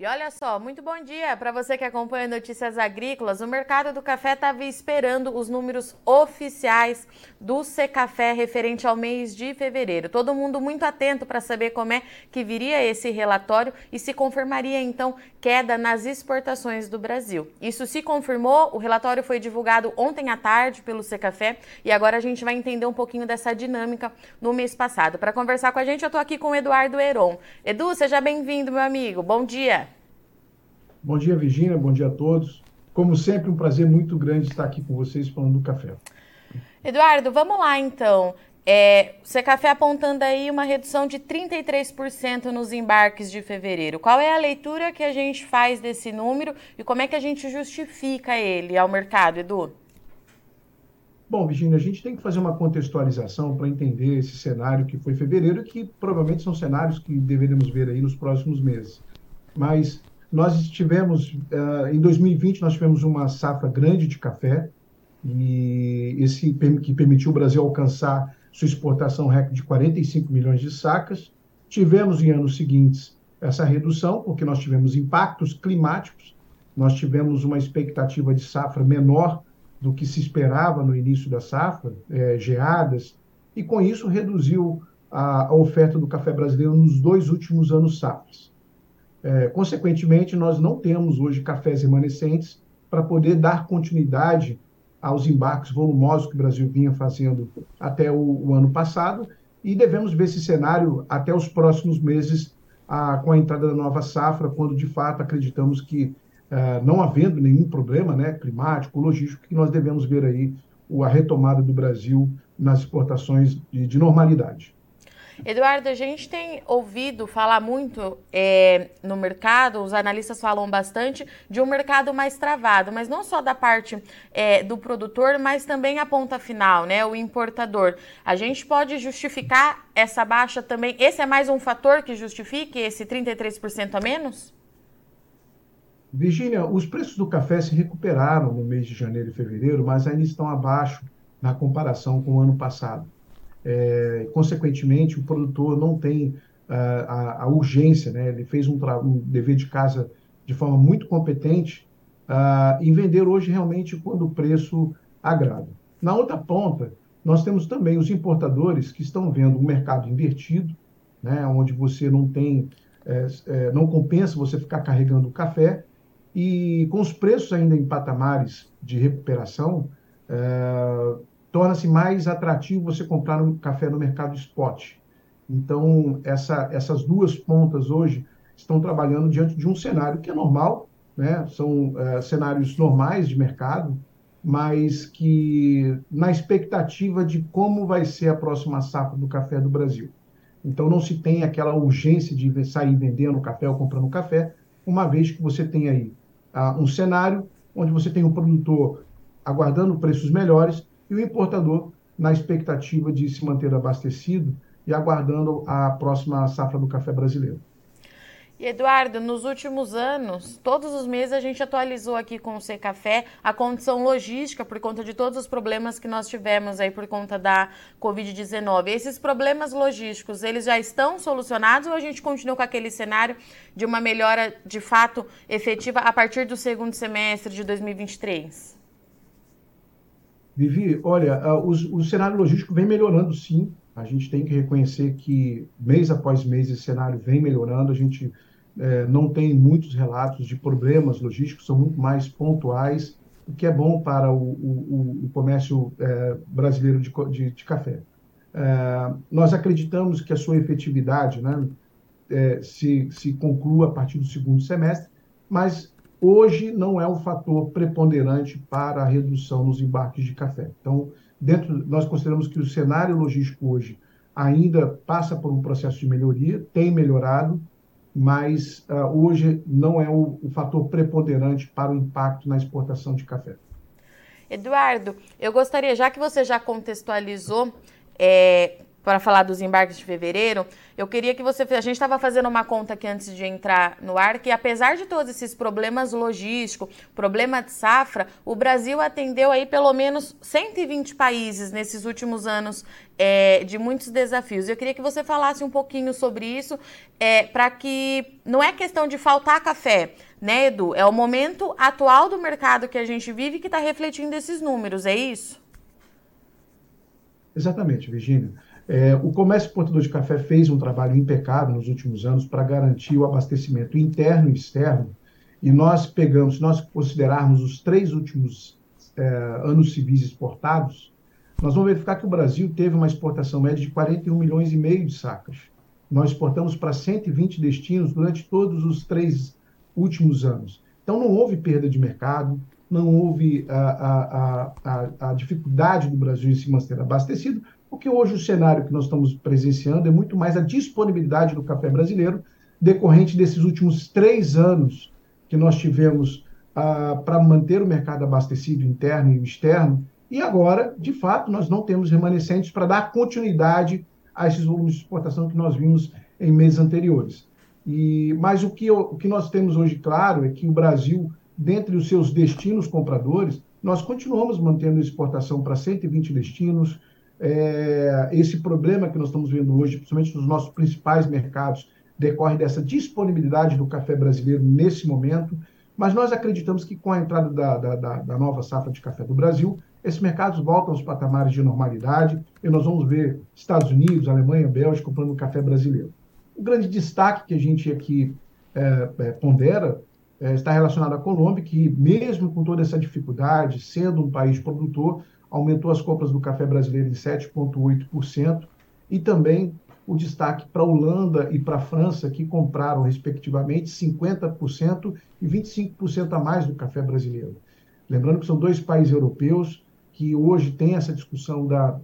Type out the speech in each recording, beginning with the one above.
E olha só, muito bom dia para você que acompanha Notícias Agrícolas. O mercado do café estava esperando os números oficiais do Secafé referente ao mês de fevereiro. Todo mundo muito atento para saber como é que viria esse relatório e se confirmaria então queda nas exportações do Brasil. Isso se confirmou, o relatório foi divulgado ontem à tarde pelo Secafé e agora a gente vai entender um pouquinho dessa dinâmica no mês passado. Para conversar com a gente, eu estou aqui com o Eduardo Heron. Edu, seja bem-vindo, meu amigo. Bom dia. Bom dia, Virginia. Bom dia a todos. Como sempre, um prazer muito grande estar aqui com vocês falando do café. Eduardo, vamos lá então. É, o Café apontando aí uma redução de 33% nos embarques de fevereiro. Qual é a leitura que a gente faz desse número e como é que a gente justifica ele ao mercado, Edu? Bom, Virginia, a gente tem que fazer uma contextualização para entender esse cenário que foi fevereiro e que provavelmente são cenários que deveremos ver aí nos próximos meses. Mas nós tivemos, uh, em 2020, nós tivemos uma safra grande de café, e esse que permitiu o Brasil alcançar sua exportação recorde de 45 milhões de sacas. Tivemos em anos seguintes essa redução, porque nós tivemos impactos climáticos, nós tivemos uma expectativa de safra menor do que se esperava no início da safra, é, geadas, e com isso reduziu a, a oferta do café brasileiro nos dois últimos anos safras. É, consequentemente, nós não temos hoje cafés remanescentes para poder dar continuidade aos embarques volumosos que o Brasil vinha fazendo até o, o ano passado, e devemos ver esse cenário até os próximos meses, a, com a entrada da nova safra, quando de fato acreditamos que, é, não havendo nenhum problema né, climático, logístico, que nós devemos ver aí a retomada do Brasil nas exportações de, de normalidade. Eduardo, a gente tem ouvido falar muito é, no mercado, os analistas falam bastante de um mercado mais travado, mas não só da parte é, do produtor, mas também a ponta final, né, o importador. A gente pode justificar essa baixa também? Esse é mais um fator que justifique esse 33% a menos? Virginia, os preços do café se recuperaram no mês de janeiro e fevereiro, mas ainda estão abaixo na comparação com o ano passado. É, consequentemente, o produtor não tem uh, a, a, urgência, né? ele fez um, um, dever de casa de forma muito competente uh, em vender hoje realmente quando o preço agrada. Na outra ponta, nós temos também os importadores que estão vendo um mercado invertido, né? onde você não tem, é, é, não compensa você ficar carregando café, e com os preços ainda em patamares de recuperação, é, torna-se mais atrativo você comprar um café no mercado spot. Então, essa, essas duas pontas hoje estão trabalhando diante de um cenário que é normal, né? são uh, cenários normais de mercado, mas que na expectativa de como vai ser a próxima safra do café do Brasil. Então, não se tem aquela urgência de sair vendendo café ou comprando café, uma vez que você tem aí uh, um cenário onde você tem um produtor aguardando preços melhores e o importador na expectativa de se manter abastecido e aguardando a próxima safra do café brasileiro. E Eduardo, nos últimos anos, todos os meses a gente atualizou aqui com o C Café a condição logística por conta de todos os problemas que nós tivemos aí por conta da Covid-19. Esses problemas logísticos, eles já estão solucionados ou a gente continua com aquele cenário de uma melhora de fato efetiva a partir do segundo semestre de 2023? Vivi, olha, o, o cenário logístico vem melhorando sim. A gente tem que reconhecer que mês após mês esse cenário vem melhorando. A gente é, não tem muitos relatos de problemas logísticos, são muito mais pontuais, o que é bom para o, o, o comércio é, brasileiro de, de, de café. É, nós acreditamos que a sua efetividade né, se, se conclua a partir do segundo semestre, mas hoje não é um fator preponderante para a redução nos embarques de café. Então, dentro, nós consideramos que o cenário logístico hoje ainda passa por um processo de melhoria, tem melhorado, mas uh, hoje não é o, o fator preponderante para o impacto na exportação de café. Eduardo, eu gostaria, já que você já contextualizou é, para falar dos embarques de fevereiro, eu queria que você. A gente estava fazendo uma conta aqui antes de entrar no ar, que apesar de todos esses problemas logísticos, problema de safra, o Brasil atendeu aí pelo menos 120 países nesses últimos anos é, de muitos desafios. Eu queria que você falasse um pouquinho sobre isso, é, para que não é questão de faltar café, né, Edu? É o momento atual do mercado que a gente vive que está refletindo esses números, é isso? Exatamente, Virginia. É, o comércio exportador de café fez um trabalho impecável nos últimos anos para garantir o abastecimento interno e externo. E nós pegamos, se nós considerarmos os três últimos é, anos civis exportados, nós vamos verificar que o Brasil teve uma exportação média de 41 milhões e meio de sacas. Nós exportamos para 120 destinos durante todos os três últimos anos. Então, não houve perda de mercado, não houve a, a, a, a dificuldade do Brasil em se manter abastecido, porque hoje o cenário que nós estamos presenciando é muito mais a disponibilidade do café brasileiro, decorrente desses últimos três anos que nós tivemos ah, para manter o mercado abastecido interno e externo, e agora, de fato, nós não temos remanescentes para dar continuidade a esses volumes de exportação que nós vimos em meses anteriores. E, mas o que, o que nós temos hoje claro é que o Brasil, dentre os seus destinos compradores, nós continuamos mantendo exportação para 120 destinos, é, esse problema que nós estamos vendo hoje, principalmente nos nossos principais mercados, decorre dessa disponibilidade do café brasileiro nesse momento, mas nós acreditamos que com a entrada da, da, da, nova safra de café do Brasil, esses mercados voltam aos patamares de normalidade e nós vamos ver Estados Unidos, Alemanha, Bélgica comprando café brasileiro. O grande destaque que a gente aqui é, é, pondera é, está relacionado à Colômbia, que mesmo com toda essa dificuldade, sendo um país produtor, aumentou as compras do café brasileiro em 7,8%, e também o destaque para a Holanda e para a França, que compraram, respectivamente, 50% e 25% a mais do café brasileiro. Lembrando que são dois países europeus que hoje têm essa discussão da,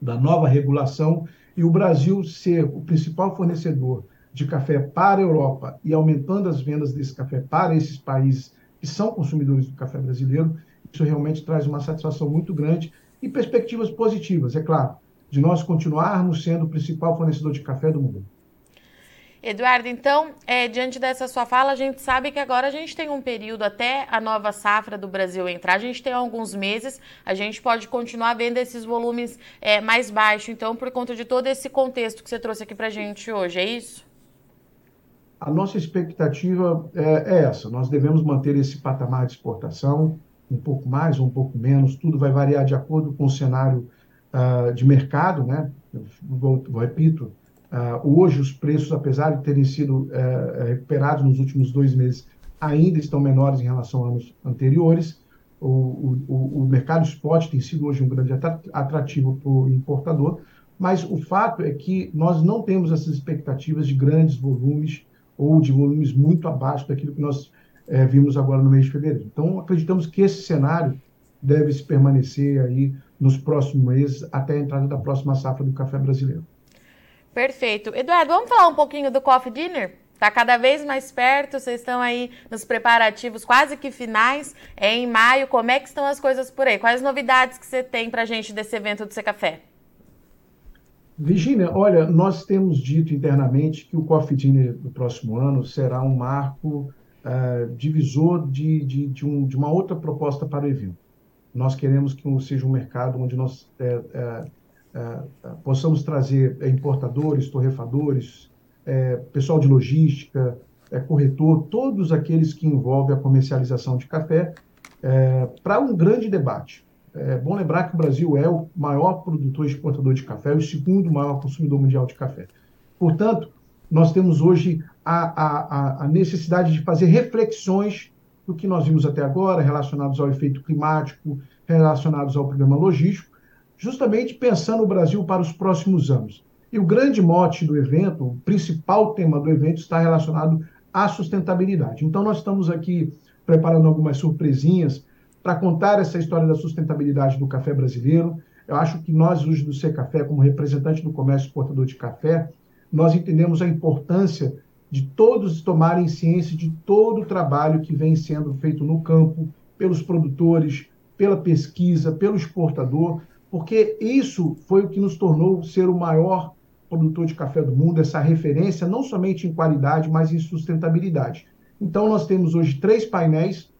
da nova regulação e o Brasil ser o principal fornecedor de café para a Europa e aumentando as vendas desse café para esses países que são consumidores do café brasileiro, isso realmente traz uma satisfação muito grande e perspectivas positivas, é claro, de nós continuarmos sendo o principal fornecedor de café do mundo. Eduardo, então, é, diante dessa sua fala, a gente sabe que agora a gente tem um período até a nova safra do Brasil entrar, a gente tem alguns meses, a gente pode continuar vendo esses volumes é, mais baixos, então, por conta de todo esse contexto que você trouxe aqui para a gente hoje, é isso? A nossa expectativa é, é essa, nós devemos manter esse patamar de exportação, um pouco mais ou um pouco menos, tudo vai variar de acordo com o cenário uh, de mercado, né? Vou repito, uh, hoje os preços, apesar de terem sido uh, recuperados nos últimos dois meses, ainda estão menores em relação a anos anteriores. O, o, o mercado spot tem sido hoje um grande atrativo para o importador, mas o fato é que nós não temos essas expectativas de grandes volumes ou de volumes muito abaixo daquilo que nós é, vimos agora no mês de fevereiro. Então, acreditamos que esse cenário deve se permanecer aí nos próximos meses, até a entrada da próxima safra do café brasileiro. Perfeito. Eduardo, vamos falar um pouquinho do Coffee Dinner? Está cada vez mais perto, vocês estão aí nos preparativos quase que finais, é em maio. Como é que estão as coisas por aí? Quais novidades que você tem para a gente desse evento do C Café? Virginia, olha, nós temos dito internamente que o Coffee Dinner do próximo ano será um marco uh, divisor de, de, de, um, de, uma outra proposta para o evento. Nós queremos que seja um mercado onde nós é, é, é, possamos trazer importadores, torrefadores, pessoal de logística, corretor, todos aqueles que envolvem a comercialização de café, para um grande debate. É bom lembrar que o Brasil é o maior produtor e exportador de café, o segundo maior consumidor mundial de café. Portanto, nós temos hoje a, a, a necessidade de fazer reflexões do que nós vimos até agora, relacionados ao efeito climático, relacionados ao problema logístico, justamente pensando o Brasil para os próximos anos. E o grande mote do evento, o principal tema do evento, está relacionado à sustentabilidade. Então, nós estamos aqui preparando algumas surpresinhas para contar essa história da sustentabilidade do café brasileiro. Eu acho que nós, hoje do C Café, como representante do comércio exportador de café, nós entendemos a importância de todos tomarem ciência de todo o trabalho que vem sendo feito no campo, pelos produtores, pela pesquisa, pelo exportador, porque isso foi o que nos tornou ser o maior produtor de café do mundo, essa referência não somente em qualidade, mas em sustentabilidade. Então, nós temos hoje três painéis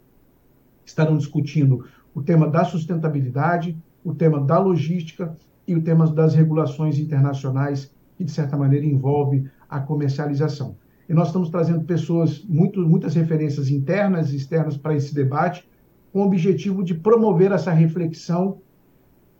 que estarão discutindo o tema da sustentabilidade, o tema da logística e o tema das regulações internacionais, que, de certa maneira, envolve a comercialização. E nós estamos trazendo pessoas, muito, muitas referências internas e externas para esse debate, com o objetivo de promover essa reflexão,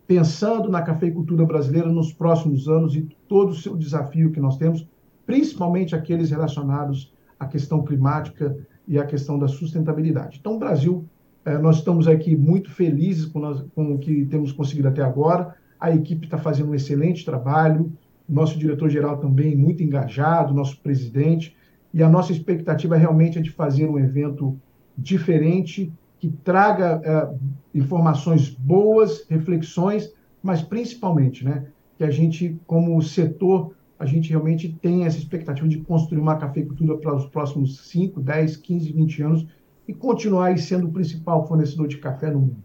pensando na cafeicultura brasileira nos próximos anos e todo o seu desafio que nós temos, principalmente aqueles relacionados à questão climática e à questão da sustentabilidade. Então, o Brasil, eh, nós estamos aqui muito felizes com, nós, com o que temos conseguido até agora. A equipe está fazendo um excelente trabalho, nosso diretor-geral também muito engajado, nosso presidente, e a nossa expectativa realmente é de fazer um evento diferente, que traga é, informações boas, reflexões, mas principalmente, né, que a gente, como setor, a gente realmente tem essa expectativa de construir uma cafeicultura para os próximos 5, 10, 15, 20 anos e continuar sendo o principal fornecedor de café no mundo.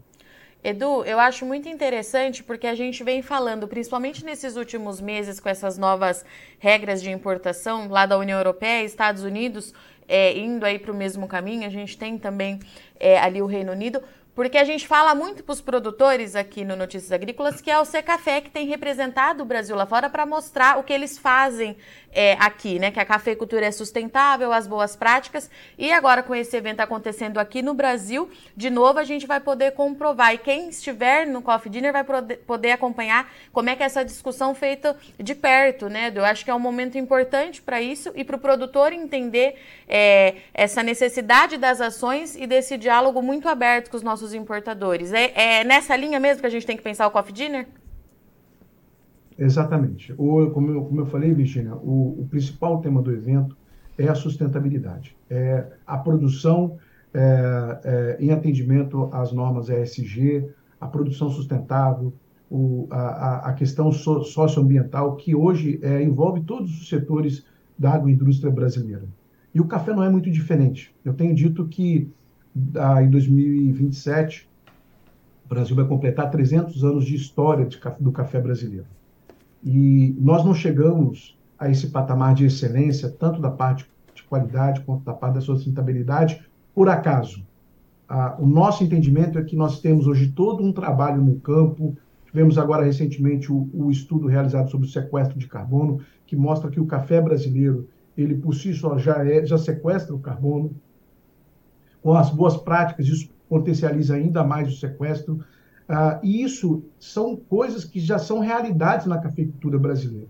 Edu, eu acho muito interessante porque a gente vem falando, principalmente nesses últimos meses, com essas novas regras de importação lá da União Europeia, Estados Unidos, é, indo aí para o mesmo caminho, a gente tem também é, ali o Reino Unido. Porque a gente fala muito para os produtores aqui no Notícias Agrícolas que é o Secafé que tem representado o Brasil lá fora para mostrar o que eles fazem é, aqui, né? Que a cafeicultura é sustentável, as boas práticas. E agora, com esse evento acontecendo aqui no Brasil, de novo a gente vai poder comprovar. E quem estiver no Coffee Dinner vai poder acompanhar como é que é essa discussão feita de perto, né? Eu acho que é um momento importante para isso e para o produtor entender é, essa necessidade das ações e desse diálogo muito aberto com os nossos importadores. É, é nessa linha mesmo que a gente tem que pensar o Coffee Dinner? Exatamente. O, como, eu, como eu falei, Virginia, o, o, principal tema do evento é a sustentabilidade, é a produção é, é, em atendimento às normas ESG, a produção sustentável, o, a, a, questão so, socioambiental, que hoje é, envolve todos os setores da agroindústria brasileira. E o café não é muito diferente. Eu tenho dito que ah, em 2027 o Brasil vai completar 300 anos de história de, do café brasileiro. E nós não chegamos a esse patamar de excelência, tanto da parte de qualidade quanto da parte da sustentabilidade, por acaso. Ah, o nosso entendimento é que nós temos hoje todo um trabalho no campo. Tivemos agora recentemente o, o estudo realizado sobre o sequestro de carbono, que mostra que o café brasileiro ele por si só já, é, já sequestra o carbono. Com as boas práticas, isso potencializa ainda mais o sequestro. Ah, e isso são coisas que já são realidades na cafeicultura brasileira.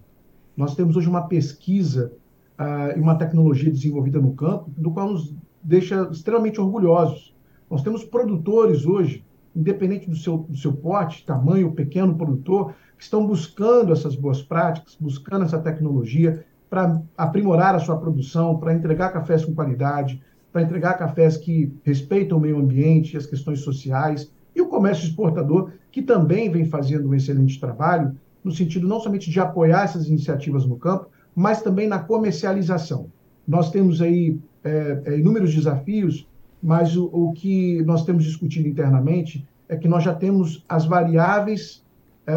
Nós temos hoje uma pesquisa ah, e uma tecnologia desenvolvida no campo, do qual nos deixa extremamente orgulhosos. Nós temos produtores hoje, independente do seu, do seu porte, tamanho, pequeno produtor, que estão buscando essas boas práticas, buscando essa tecnologia, para aprimorar a sua produção, para entregar cafés com qualidade, para entregar cafés que respeitam o meio ambiente, as questões sociais, e o comércio exportador, que também vem fazendo um excelente trabalho, no sentido não somente de apoiar essas iniciativas no campo, mas também na comercialização. Nós temos aí é, é, inúmeros desafios, mas o, o, que nós temos discutido internamente é que nós já temos as variáveis é,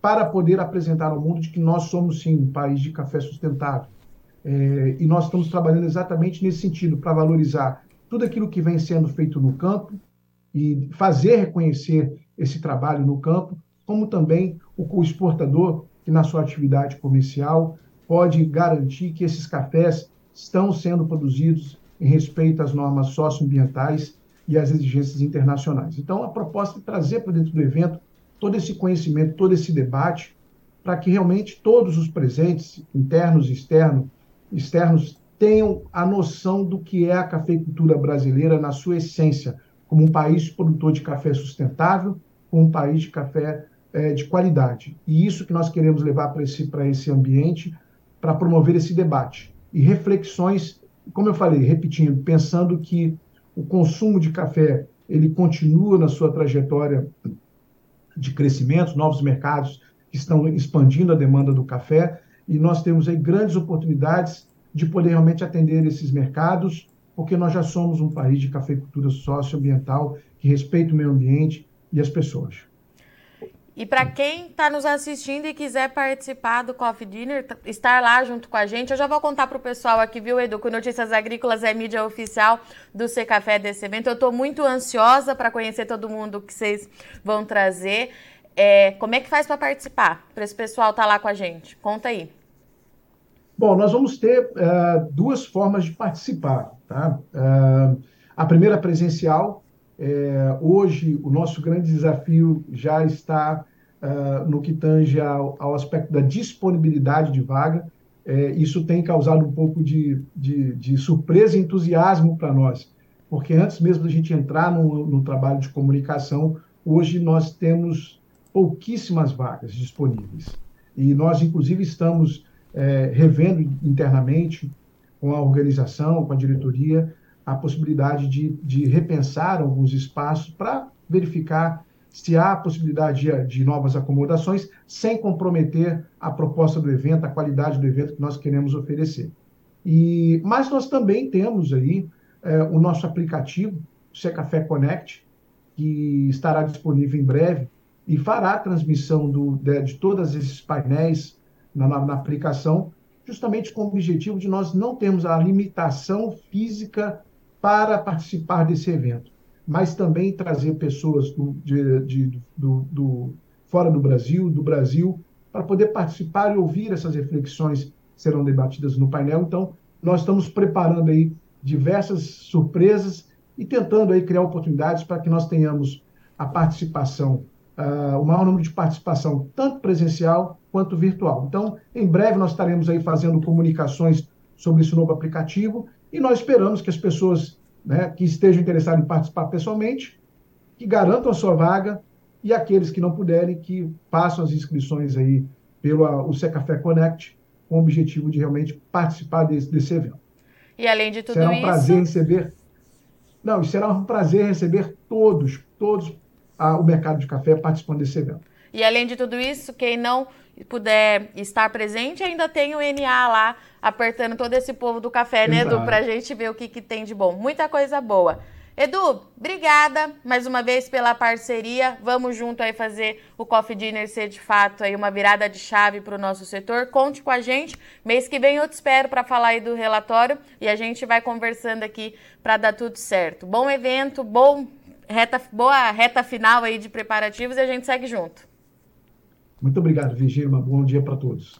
para poder apresentar ao mundo de que nós somos, sim, um país de café sustentável. É, e nós estamos trabalhando exatamente nesse sentido, para valorizar tudo aquilo que vem sendo feito no campo e fazer reconhecer esse trabalho no campo, como também o exportador, que na sua atividade comercial pode garantir que esses cafés estão sendo produzidos em respeito às normas socioambientais e às exigências internacionais. Então, a proposta é trazer para dentro do evento todo esse conhecimento, todo esse debate, para que realmente todos os presentes, internos e externos, externos, tenham a noção do que é a cafeicultura brasileira na sua essência, como um país produtor de café sustentável, como um país de café é, de qualidade. E isso que nós queremos levar para esse, esse ambiente, para promover esse debate. E reflexões, como eu falei, repetindo, pensando que o consumo de café ele continua na sua trajetória de crescimento, novos mercados estão expandindo a demanda do café, e nós temos aí grandes oportunidades de poder realmente atender esses mercados, porque nós já somos um país de cafeicultura socioambiental que respeita o meio ambiente e as pessoas. E para quem está nos assistindo e quiser participar do Coffee Dinner, estar lá junto com a gente, eu já vou contar para o pessoal aqui, viu, Edu, que Notícias Agrícolas é mídia oficial do C Café desse evento. Eu estou muito ansiosa para conhecer todo mundo que vocês vão trazer. É, como é que faz para participar? Para esse pessoal estar tá lá com a gente? Conta aí. Bom, nós vamos ter uh, duas formas de participar. Tá? Uh, a primeira presencial, é, hoje, o nosso grande desafio já está uh, no que tange ao, ao, aspecto da disponibilidade de vaga. É, isso tem causado um pouco de, de, de surpresa e entusiasmo para nós, porque antes mesmo da gente entrar no, no trabalho de comunicação, hoje nós temos pouquíssimas vagas disponíveis. E nós, inclusive, estamos é, revendo internamente com a organização, com a diretoria, a possibilidade de, de repensar alguns espaços para verificar se há possibilidade de, de, novas acomodações, sem comprometer a proposta do evento, a qualidade do evento que nós queremos oferecer. E, mas nós também temos aí é, o nosso aplicativo, o Secafé Connect, que estará disponível em breve e fará a transmissão do, de, de todos esses painéis na, na, aplicação, justamente com o objetivo de nós não termos a limitação física para participar desse evento, mas também trazer pessoas do, de, de, do, do, fora do Brasil, do Brasil, para poder participar e ouvir essas reflexões que serão debatidas no painel. Então, nós estamos preparando aí diversas surpresas e tentando aí criar oportunidades para que nós tenhamos a participação, uh, o maior número de participação, tanto presencial quanto virtual. Então, em breve nós estaremos aí fazendo comunicações sobre esse novo aplicativo e nós esperamos que as pessoas né, que estejam interessadas em participar pessoalmente, que garantam a sua vaga, e aqueles que não puderem, que façam as inscrições aí pelo o Secafé Connect, com o objetivo de realmente participar desse, desse evento. E além de tudo será um isso... prazer receber... Não, será um prazer receber todos, todos ah, o mercado de café participando desse evento. E além de tudo isso, quem não puder estar presente, ainda tem o NA lá apertando todo esse povo do café, né, Edu? Pra gente ver o que, que tem de bom. Muita coisa boa. Edu, obrigada mais uma vez pela parceria. Vamos junto aí fazer o Coffee Dinner ser de fato aí uma virada de chave para o nosso setor. Conte com a gente. Mês que vem eu te espero para falar aí do relatório e a gente vai conversando aqui para dar tudo certo. Bom evento, bom reta, boa reta final aí de preparativos e a gente segue junto. Muito obrigado, Virginia. Um bom dia para todos.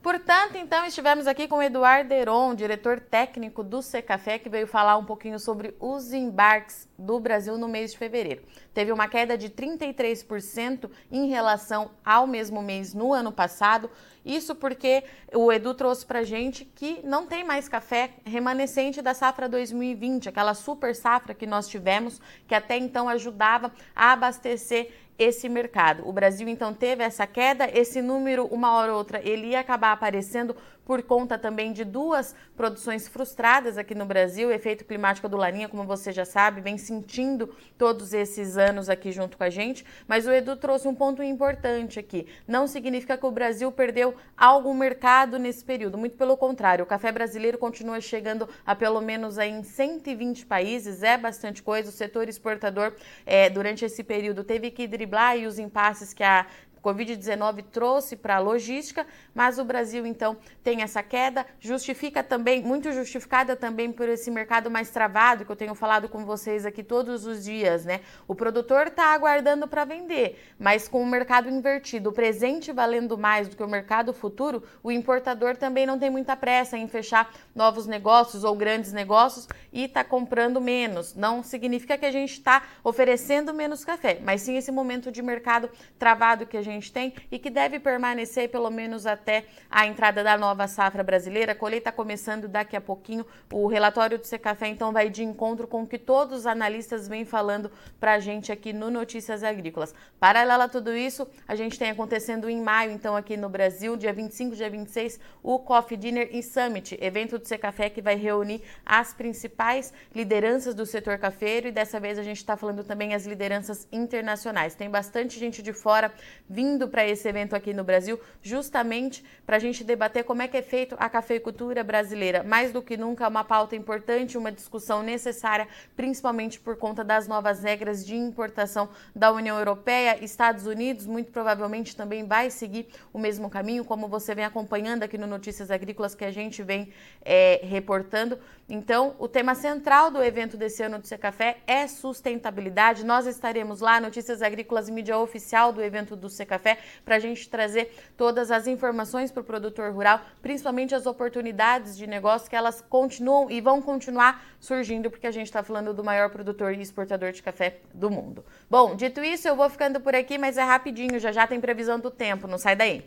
Portanto, então, estivemos aqui com o Eduardo Heron, diretor técnico do Secafé, que veio falar um pouquinho sobre os embarques do Brasil no mês de fevereiro. Teve uma queda de 33% em relação ao mesmo mês no ano passado. Isso porque o Edu trouxe para gente que não tem mais café remanescente da safra 2020, aquela super safra que nós tivemos, que até então ajudava a abastecer esse mercado. O Brasil então teve essa queda, esse número uma hora ou outra ele ia acabar aparecendo por conta também de duas produções frustradas aqui no Brasil, efeito climático do Laninha, como você já sabe, vem sentindo todos esses anos aqui junto com a gente, mas o Edu trouxe um ponto importante aqui. Não significa que o Brasil perdeu algum mercado nesse período, muito pelo contrário, o café brasileiro continua chegando a pelo menos aí em 120 países, é bastante coisa, o setor exportador é, durante esse período teve que driblar os impasses que a Covid-19 trouxe para a logística, mas o Brasil então tem essa queda, justifica também, muito justificada também por esse mercado mais travado que eu tenho falado com vocês aqui todos os dias, né? O produtor está aguardando para vender, mas com o mercado invertido, o presente valendo mais do que o mercado futuro, o importador também não tem muita pressa em fechar novos negócios ou grandes negócios e está comprando menos. Não significa que a gente está oferecendo menos café, mas sim esse momento de mercado travado que a gente tem e que deve permanecer pelo menos até a entrada da nova safra brasileira. A colheita começando daqui a pouquinho. O relatório do Secafé, então, vai de encontro com o que todos os analistas vêm falando para a gente aqui no Notícias Agrícolas. Paralela a tudo isso, a gente tem acontecendo em maio, então, aqui no Brasil, dia 25, dia 26, o Coffee Dinner e Summit, evento do Secafé que vai reunir as principais lideranças do setor cafeiro e dessa vez a gente está falando também as lideranças internacionais. Tem bastante gente de fora vindo para esse evento aqui no Brasil, justamente para a gente debater como é que é feito a cafeicultura brasileira. Mais do que nunca, é uma pauta importante, uma discussão necessária, principalmente por conta das novas regras de importação da União Europeia. Estados Unidos, muito provavelmente, também vai seguir o mesmo caminho, como você vem acompanhando aqui no Notícias Agrícolas que a gente vem é, reportando. Então, o tema central do evento desse ano do Secafé é sustentabilidade. Nós estaremos lá, Notícias Agrícolas, mídia oficial do evento do Secafé, para a gente trazer todas as informações para o produtor rural, principalmente as oportunidades de negócio que elas continuam e vão continuar surgindo, porque a gente está falando do maior produtor e exportador de café do mundo. Bom, dito isso, eu vou ficando por aqui, mas é rapidinho, já já tem previsão do tempo, não sai daí.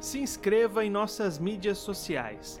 se inscreva em nossas mídias sociais.